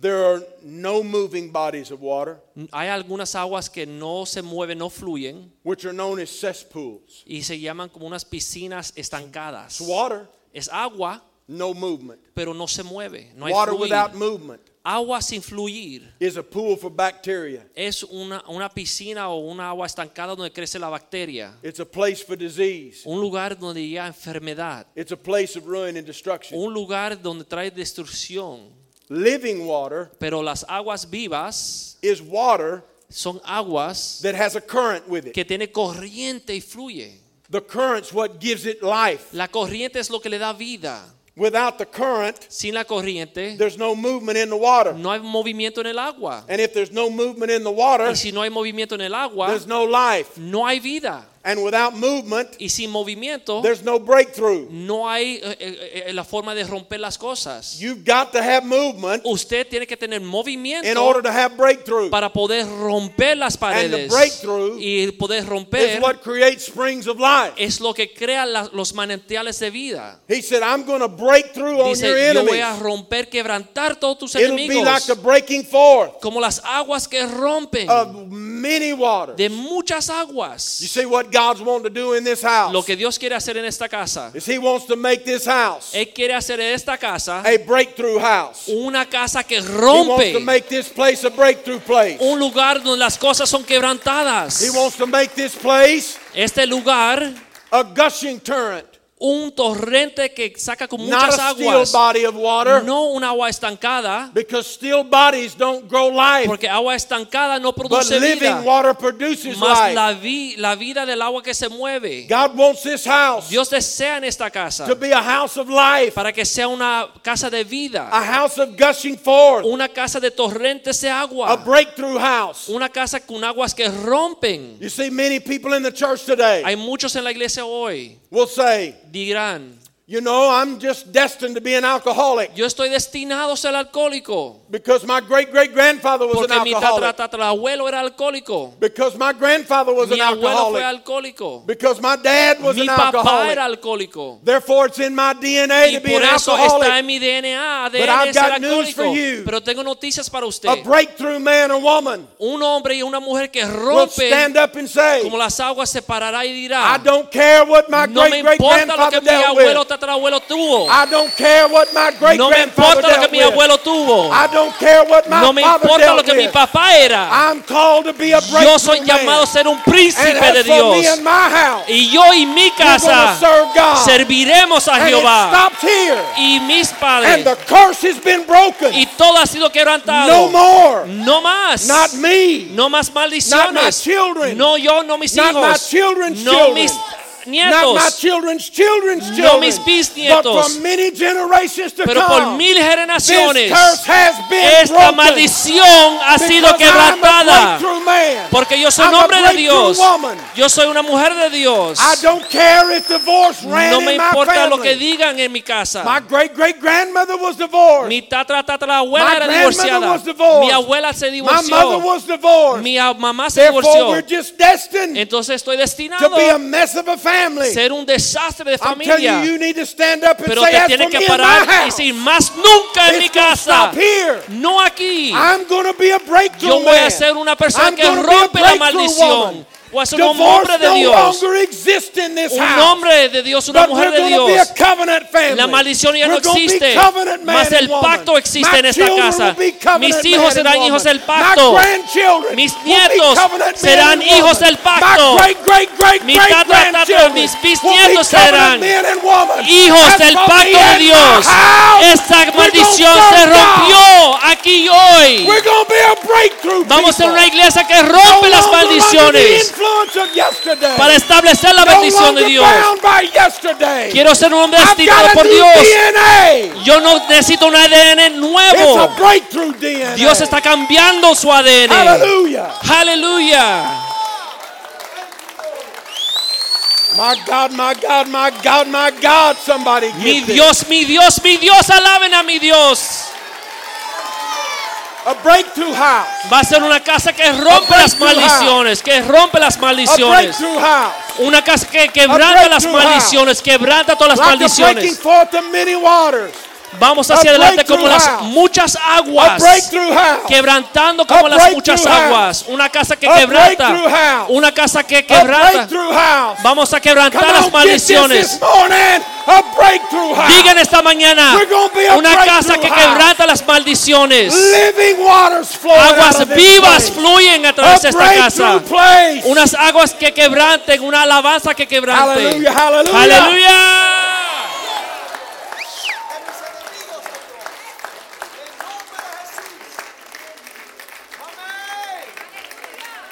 There are no moving bodies of water, Hay algunas aguas que no se mueven, no fluyen which are known as cesspools. y se llaman como unas piscinas estancadas. It's water, Es agua, no movement. pero no se mueve, no hay Water fluir. without movement Agua sin fluir is a pool for bacteria. es una, una piscina o una agua estancada donde crece la bacteria. It's a place for disease. Un lugar donde llega enfermedad. It's a place of ruin and destruction. Un lugar donde trae destrucción. Living water Pero las aguas vivas is water son aguas that has a current with it. que tiene corriente y fluye. The current's what gives it life. La corriente es lo que le da vida. Without the current, Sin la corriente there's no movement in the water. no hay movimiento en el agua. And if there's no movement in the water, Y si no hay movimiento en el agua, there's no life. no hay vida. And without movement, Y sin movimiento, there's no breakthrough. no hay eh, eh, eh, la forma de romper las cosas. You've got to have movement Usted tiene que tener in order to have breakthrough. para poder romper las paredes. breakthrough Y poder romper what creates springs of life. es lo que crea la- los manantiales de vida. He said, I'm going to break through on Dice, your yo voy a enemies. romper, quebrantar todos tus It'll be like the breaking forth como las aguas que rompen of many waters. de muchas You aguas. see what God's wanting to do in this house? Lo que Dios quiere hacer en esta casa. is He wants to make this house Él quiere hacer en esta casa a breakthrough house. una casa que rompe. He wants to make this place a breakthrough place. Un lugar donde las cosas son quebrantadas. He wants to make this place Este lugar, a gushing torrent, un torrente que saca con not muchas a still aguas. body of water, No un agua estancada. because still bodies don't grow life, Porque agua estancada no but produce living vida. water produces Más life. la, vi- la vida del agua que se mueve. God wants this house Dios desea en esta casa to be a house of life, para que sea una casa de vida. a house of gushing forth, Una casa de torrentes de a agua. breakthrough house. Una casa con aguas que rompen. You see, many people in the church today Hay muchos en la iglesia hoy will say, dirán, You know, I'm just destined to be an alcoholic Yo estoy destinado a ser alcohólico. because my great great grandfather was an Porque mi alcoholic. tatarabuelo era alcohólico. Because my grandfather was Mi an abuelo fue alcoholic. alcohólico. Because my dad was Mi an papá alcoholic. era alcohólico. Therefore, it's in my DNA Y to be por an eso está en alcoholic. mi DNA, But I've got news for you. Pero tengo noticias para A usted. breakthrough man or woman Un hombre y una mujer que will rompe stand up and say, como las aguas se parará y I dirá, don't care what my no great grandfather dealt with. Tatarabuelo tuvo. I don't care what my great No me importa lo que mi abuelo tuvo. I don't care what my No me importa lo que mi papá era. I'm called to be a Yo soy llamado a ser un And príncipe de Dios. and house, Y yo y mi casa serviremos a and Jehová. Y mis And padres. the curse has been broken. Y todo ha sido No quebrantado. more. No más. Not me. No más Not my maldiciones. children. No yo, no mis Not my hijos. children's No children. mis Not my nietos. children's children's No children. mis But bisnietos. for many generations to Pero come. por mil generaciones curse has been esta maldición ha sido quebrantada. Porque yo soy un I'm hombre de Dios. woman. Yo soy una mujer de Dios. I don't care if divorce ran No me in my importa lo que digan en mi casa. My great great grandmother was divorced. Mi tatra tatarabuela My era grandmother divorciada. was divorced. Mi abuela se My mother divorció. was divorced. Mi mamá se Therefore, divorció. we're just destined Entonces estoy to destinado be a mess of a family. ser un desastre de I'm telling familia. you, you need to stand up and Pero say, te tienes que parar y decir, más nunca en mi it's casa. No aquí. I'm be a Yo voy a ser una persona I'm que rompe la maldición. woman. Voy a ser un hombre de Dios. Un hombre de Dios, una mujer de Dios. La maldición ya no existe, mas el pacto existe en esta casa. Mis hijos serán hijos del pacto. Mis nietos serán hijos del pacto. Mis be bisnietos serán hijos del pacto de Dios. Esta maldición se rompió aquí hoy. Vamos a ser una iglesia que rompe las maldiciones. Para establecer la bendición de Dios. Quiero ser un hombre a por Dios. DNA. Yo no necesito un ADN nuevo. Dios está cambiando su ADN. Aleluya. My God, my God, my God, my God. Somebody Mi. Dios, mi Dios, mi Dios, alaben a mi Dios. A breakthrough house. Va a ser una casa que rompe A las maldiciones, que rompe las A maldiciones. breakthrough house. Una casa que quebranta las maldiciones, quebranta todas las Like maldiciones. Vamos hacia adelante como las muchas aguas. Quebrantando como las muchas aguas. Una casa que quebranta. Una casa que quebranta. Vamos a quebrantar las maldiciones. Digan esta mañana. Una casa que quebranta las maldiciones. Aguas vivas fluyen a través de esta casa. Unas aguas que quebranten, una alabanza que quebrante. Aleluya. Tell you the devil's lied to cultures long enough.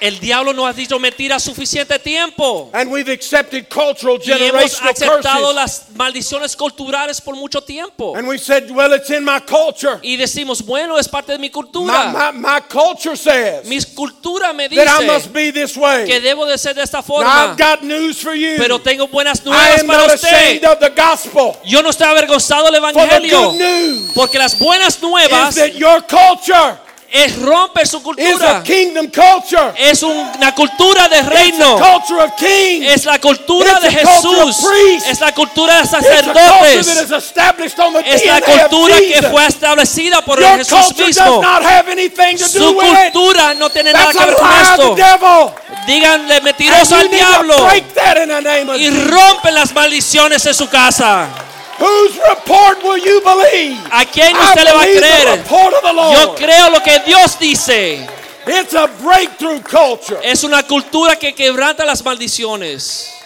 El diablo nos ha dicho mentiras suficiente tiempo. And we've accepted cultural Y hemos aceptado las maldiciones culturales por mucho tiempo. And we said, well, it's in my culture. Y decimos, bueno, es parte de mi My, cultura. my, my culture says Mi cultura me that I must dice be this way. que debo de ser de esta forma. I've got news for you. Pero tengo buenas I nuevas am para not ashamed usted. of the gospel. Yo no estoy avergonzado del For the evangelio. good news Porque las buenas is nuevas that your culture es romper su cultura. kingdom culture. Es una cultura de reino. culture of kings. Es la cultura It's de a culture of Jesús. Es la cultura de It's a culture that sacerdotes. Es la cultura que fue establecida por el Jesús mismo. not have anything to do Su cultura no tiene nada que ver con esto. Díganle mentiroso al diablo y rompen las maldiciones en su casa. Whose report will you believe? ¿A quién I usted le va a creer? Yo creo lo que Dios dice. It's a breakthrough culture. Es una cultura que quebranta las maldiciones.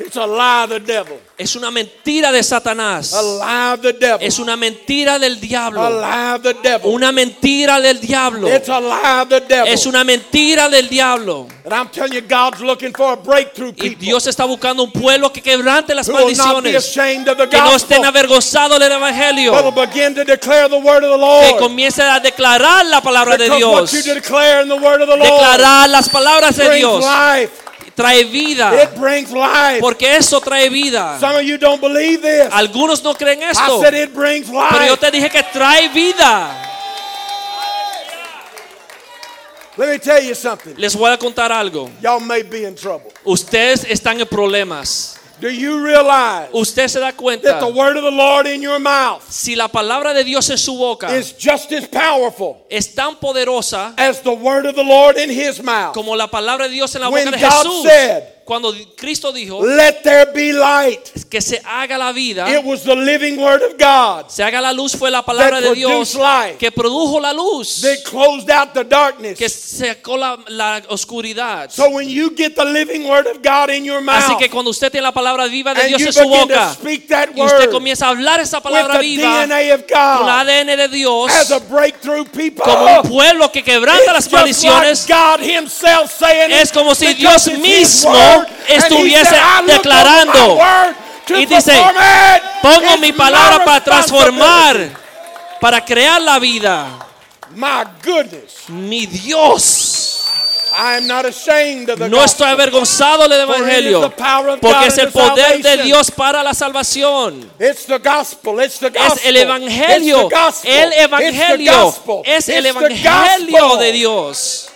It's a lie of the devil. Es una mentira de Satanás. A lie of the devil. Es una mentira del a diablo. lie of the devil. Una mentira del diablo. It's a lie of the devil. Es una mentira del diablo. and I'm telling you, God's looking for a breakthrough Y Dios está buscando un pueblo que quebrante las maldiciones. ashamed of the Que no estén avergonzados del but will evangelio. begin to declare the word of the Que Lord. comiencen a declarar la palabra de what Dios. you declare in the word of the Lord Declarar las palabras de Dios. life. Trae vida. It brings life. Porque eso trae vida. Some of you don't believe this. Algunos no creen I esto. said it brings Pero yo life. te dije que trae vida. Let me tell you something. Les voy a contar algo. Y'all may be in trouble. Ustedes están en problemas. Do you realize Usted se da that the word of the Lord in your mouth Si la palabra de Dios en su boca is just as powerful es tan poderosa as the word of the Lord in his mouth? como la palabra de Dios en la When de God Jesús. said, Cuando Cristo dijo Let there be light. que se haga la vida, It was the living word of God se haga la luz fue la palabra de Dios light. que produjo la luz, that closed out the darkness. que sacó la, la oscuridad. So when you get the living word of God in your Así que cuando usted tiene la palabra viva de Dios you en su boca speak that y usted word comienza a hablar esa palabra viva con la God ADN de Dios as a breakthrough people, como un pueblo que quebranta it's las like maldiciones God himself saying Es como si Dios mismo estuviese said, "I look declarando y dice, pongo mi palabra para transformar, responsibility." para crear la vida. My goodness, Mi Dios, I am not ashamed of the no estoy avergonzado del Evangelio, porque es el poder de. Dios para la salvación. It's the gospel. It's the gospel. Es el Evangelio, el Evangelio, es el Evangelio de Dios.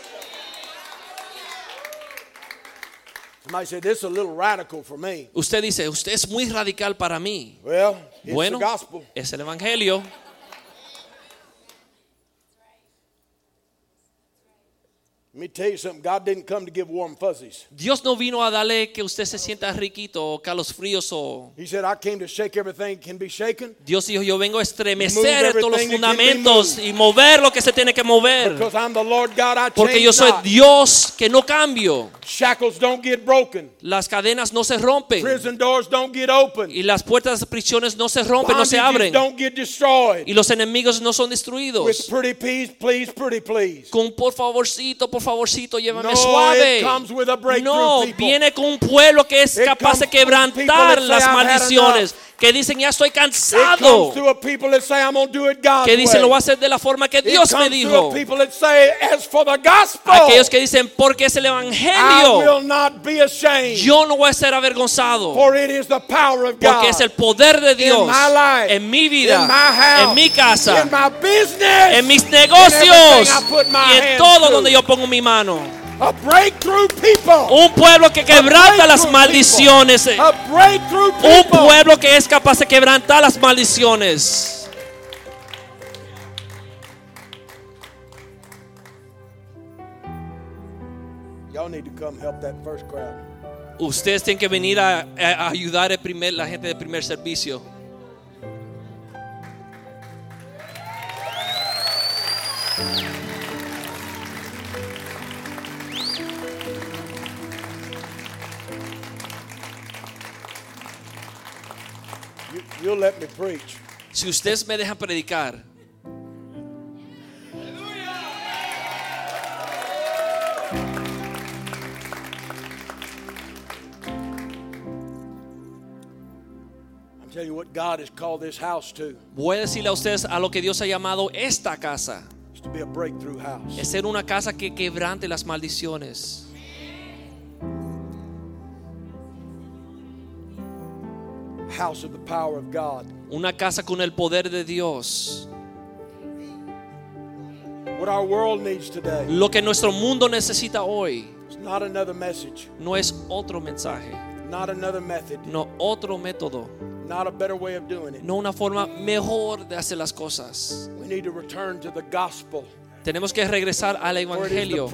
Said this is a little radical for me. Usted dice, usted es muy radical para mí. Well, it's Bueno, the gospel. es el Evangelio. Let me tell you something. God didn't come to give warm fuzzies. Dios no vino a darle que usted se sienta riquito o calos fríos o He said, I came to shake everything that can be shaken Dios dijo, yo vengo a estremecer todos los fundamentos y mover lo que se tiene que mover. because I'm the Lord God. I Porque yo soy. Dios que no cambio. Shackles don't get broken. Las cadenas no se rompen. Prison doors don't get open. Y las puertas de prisiones no se rompen, no se abren. Y los enemigos no son With destruidos. pretty please, please, pretty please. Con por favorcito, por favorcito, llévame No, suave. it comes with a breakthrough, No, people. viene con un pueblo que es It capaz de quebrantar las "I've had maldiciones. Que dicen, ya estoy cansado. Que dicen, lo voy a hacer de la forma que Dios me dijo. Aquellos que dicen, porque es el evangelio. Yo no voy a ser avergonzado. Porque es el poder de Dios en mi vida, en mi casa, en mis negocios y en todo to. donde yo pongo mi mano. A breakthrough people. Un pueblo que quebranta A las maldiciones. people. A breakthrough Un pueblo que es capaz de quebrantar las maldiciones. Y'all need to come help that first crowd. Ustedes tienen que venir a, a ayudar primer, la gente del primer servicio. You, you'll let me preach. Si ustedes me dejan predicar, I'm telling you what God has called this house to. voy a decirle a ustedes a lo que Dios ha llamado esta casa. It's to be a breakthrough house. Es ser una casa que quebrante las maldiciones. House of the power of God. Una casa con el poder de Dios. What our world needs today Lo que nuestro mundo necesita hoy is not another message, no es otro mensaje, not another method, no otro método, not a better way of doing it. no una forma mejor de hacer las cosas. We need to return to the gospel. Tenemos que regresar al Evangelio,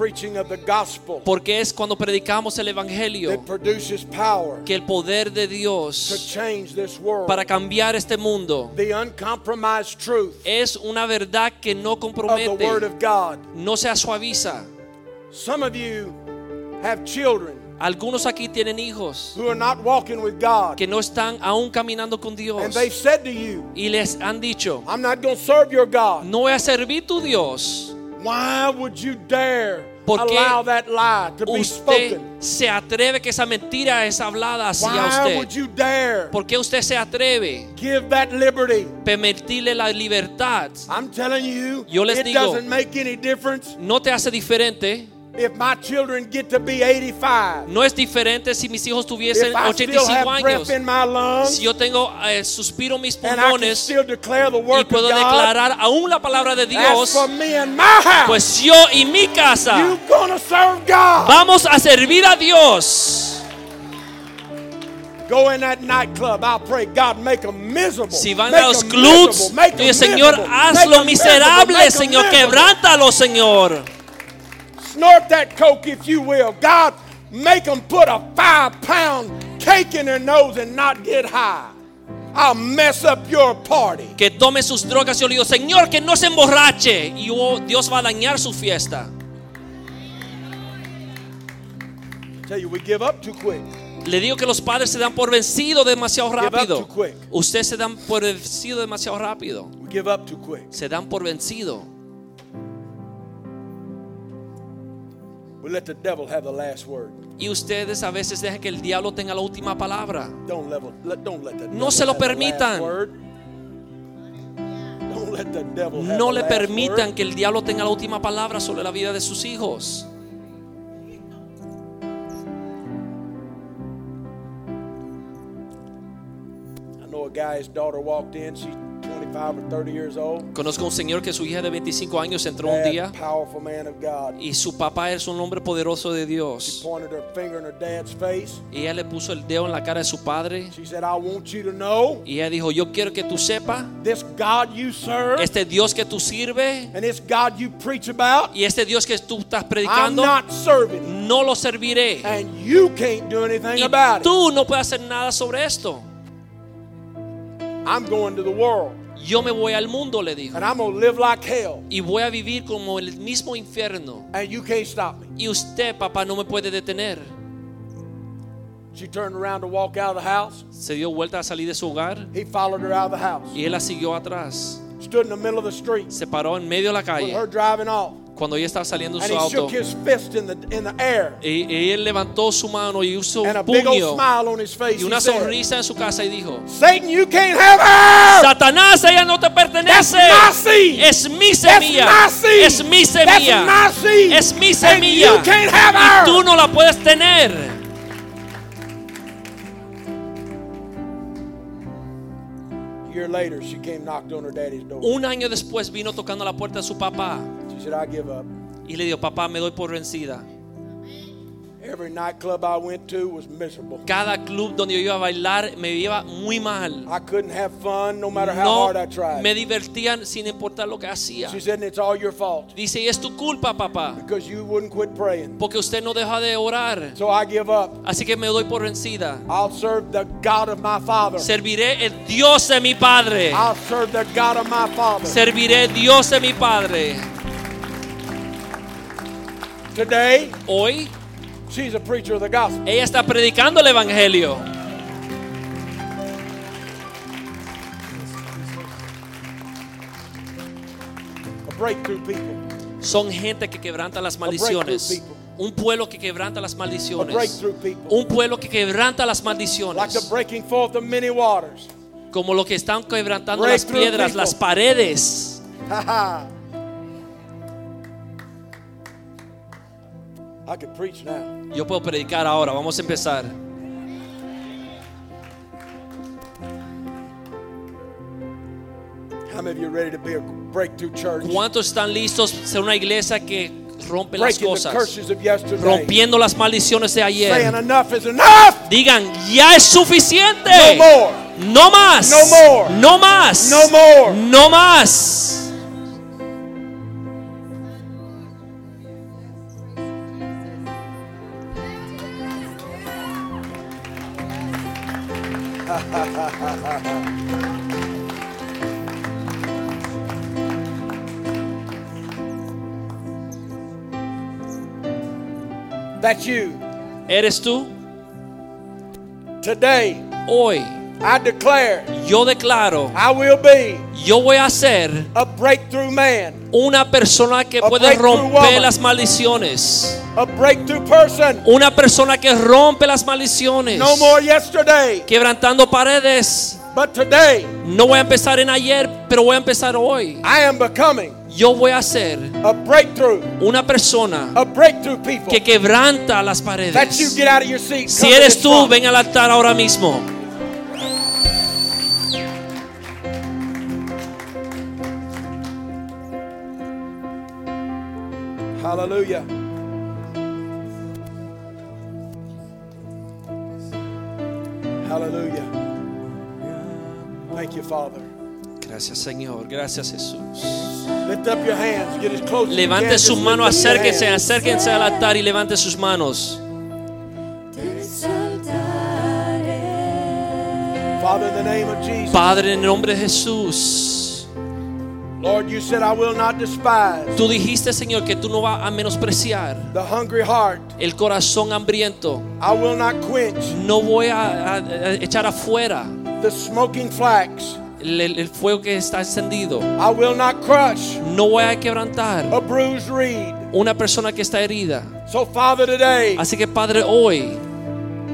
porque es cuando predicamos el Evangelio that produces power que el poder de Dios change this world. para cambiar este mundo es una verdad que no compromete, no se suaviza. Some of you have children Algunos aquí tienen hijos who are not walking with God. que no están aún caminando con Dios y les han dicho, I'm not going to serve your God. no voy a servir tu Dios. Why would you dare ¿Por qué allow that lie to be Usted spoken? se atreve que esa mentira es hablada hacia Why would usted. you dare ¿Por qué usted se atreve give that liberty? permitirle la libertad? I'm telling you, Yo les it digo- doesn't make any difference No te hace diferente. If my children get to be 85. No es diferente si mis hijos tuviesen If I still 85 have años. breath in my lungs Si yo tengo eh, suspiro en mis pulmones y puedo God, declarar aún la palabra de Dios, for me and my house, pues yo y mi casa you gonna serve God. vamos a servir a Dios. Go in that nightclub. I'll pray God make them miserable. Si van Make a los clubs, 'em dice Señor, hazlo 'em miserable, 'em Señor, quebrántalo, Señor. Snort that coke if you will. God, make them put a five pound cake in their nose and not get high. I'll mess up your party. Que tome sus drogas. Yo le digo, Señor, que no se emborrache. Y oh, Dios va a dañar su fiesta. Tell you, we give up too quick. Le digo que los padres se dan por vencido demasiado rápido. too quick. Usted se dan por vencido demasiado rápido. We give up too quick. Se dan por vencido. We let the devil have the last word. Y ustedes a veces dejan que el diablo tenga la última palabra. Don't level, let, don't let the No devil se lo permitan. Don't let the devil have No le permitan word. que el diablo tenga la última palabra sobre la vida de sus hijos. I know a guy, his daughter walked in. She's 25 or 30 years old. Conozco un señor que su hija de 25 años entró un día y su papá es un hombre poderoso de She Dios. pointed her finger in her dad's face. Y ella le puso el dedo en la cara de su padre She said, I want you to know y ella dijo, yo quiero que tú sepas, este Dios que tú sirves and this God you preach about, y este Dios que tú estás I'm predicando, not serving him. no lo serviré. And you can't do anything Y about it. tú no puedes hacer nada sobre esto. I'm going to the world Yo me voy al mundo, le dijo. and I'm to live like hell. Y voy a vivir como el mismo infierno. And you can't stop me. Y usted, papá, no me puede detener. She turned around to walk out of the house. Se dio vuelta a salir de su hogar He followed her out of the house. y él la siguió atrás. Stood in the middle of the street Se paró en medio de la with calle her driving off. Cuando ella estaba saliendo en And su auto. Y, él levantó su mano y usó un puño y una sonrisa en su casa y dijo. Satanás, ella no te pertenece. Es mi semilla. Es mi semilla. Es mi semilla. Y tú no la puedes tener. Later, she came knocked on her daddy's door. Un año después vino tocando la puerta de su papá She said, I give up. y le dijo, papá, me doy por vencida. Every nightclub I went to was miserable. Cada club donde yo iba a bailar me iba muy mal. I couldn't have fun no matter how No hard I tried. me divertían sin importar lo que hacía. She said, it's all your fault Dice, y es tu culpa, papá, because you wouldn't quit praying. porque usted no deja de orar. So I give up. Así que me doy por vencida. I'll serve the God of my father. Serviré el Dios de mi Padre. I'll serve the God of my father. Serviré el Dios de mi Padre. Today, Hoy she's a preacher of the gospel. ella está predicando el Evangelio. A breakthrough people. Son gente que quebranta las maldiciones. Un pueblo que quebranta las maldiciones. Un pueblo que quebranta las Like the maldiciones. breaking forth of many waters. Como lo que están quebrantando las piedras, las paredes. I could preach now. Yo puedo predicar ahora. Vamos a empezar. How many of you are ready to be a breakthrough church? ¿Cuántos están listos a ser una iglesia que rompe las Breaking the cosas? curses of yesterday. Rompiendo las maldiciones de Saying ayer. enough is enough. Digan, ya es suficiente. No more. No más. No more. No más. No more. No más. You. ¿Eres tú? Today, Hoy I declare yo declaro, I will be yo voy a ser a breakthrough man, una persona que puede romper woman. las maldiciones. a breakthrough person. Una persona que rompe las maldiciones. No more yesterday, Quebrantando paredes. but today No voy a empezar en ayer, pero voy a empezar hoy. I am becoming Yo voy a ser a breakthrough, una persona a breakthrough people. que quebranta las paredes. That you get out of your seat. Si eres tú, ven al altar ahora mismo. Hallelujah. Hallelujah. Thank you, Father. Gracias Señor, gracias Jesús. Lift up your hands. Get as close as you can. Levante Just su lift mano, up your acérquense, acérquense al altar y levante sus manos. Padre, en el nombre de Jesús. Lord, you said, I will not despise Tú dijiste, Señor, que tú no vas a menospreciar the hungry heart. el corazón hambriento. I will not quench No voy a, a- a echar afuera the smoking flax. El, fuego que está encendido. I will not crush No voy a quebrantar a bruised reed. una persona que está herida. So, Father, today, Así que, Padre, hoy,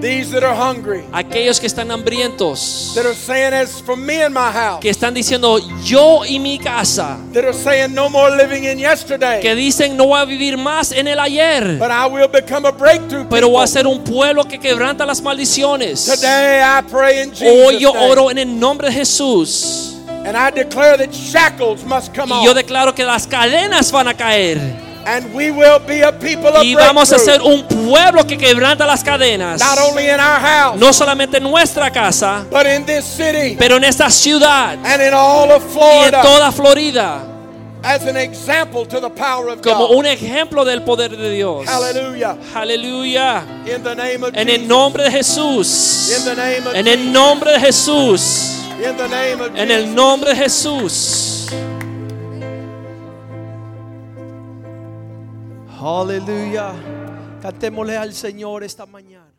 these that are hungry, aquellos que están hambrientos, that are saying, as for me and my house, que están diciendo yo y mi casa, that are saying, no more living in yesterday, que dicen no voy a vivir más en el ayer, but I will become a breakthrough pero voy a ser un pueblo que quebranta las maldiciones. Today, I pray in Hoy Jesus' yo name, oro en el nombre de Jesús. And I declare that shackles must come y yo declaro que las cadenas van a caer and we will be a people of y vamos a ser un pueblo que quebranta las cadenas. not only in our house, No solamente en nuestra casa, but in this city pero en esta ciudad and in all of y en Florida, toda Florida as an example to the power of como God. un ejemplo del poder de Dios. Aleluya. En el nombre de Jesús. In the name of En el nombre de Jesús. In the name of En el nombre de Jesús. Aleluya. Cantémosle al Señor esta mañana.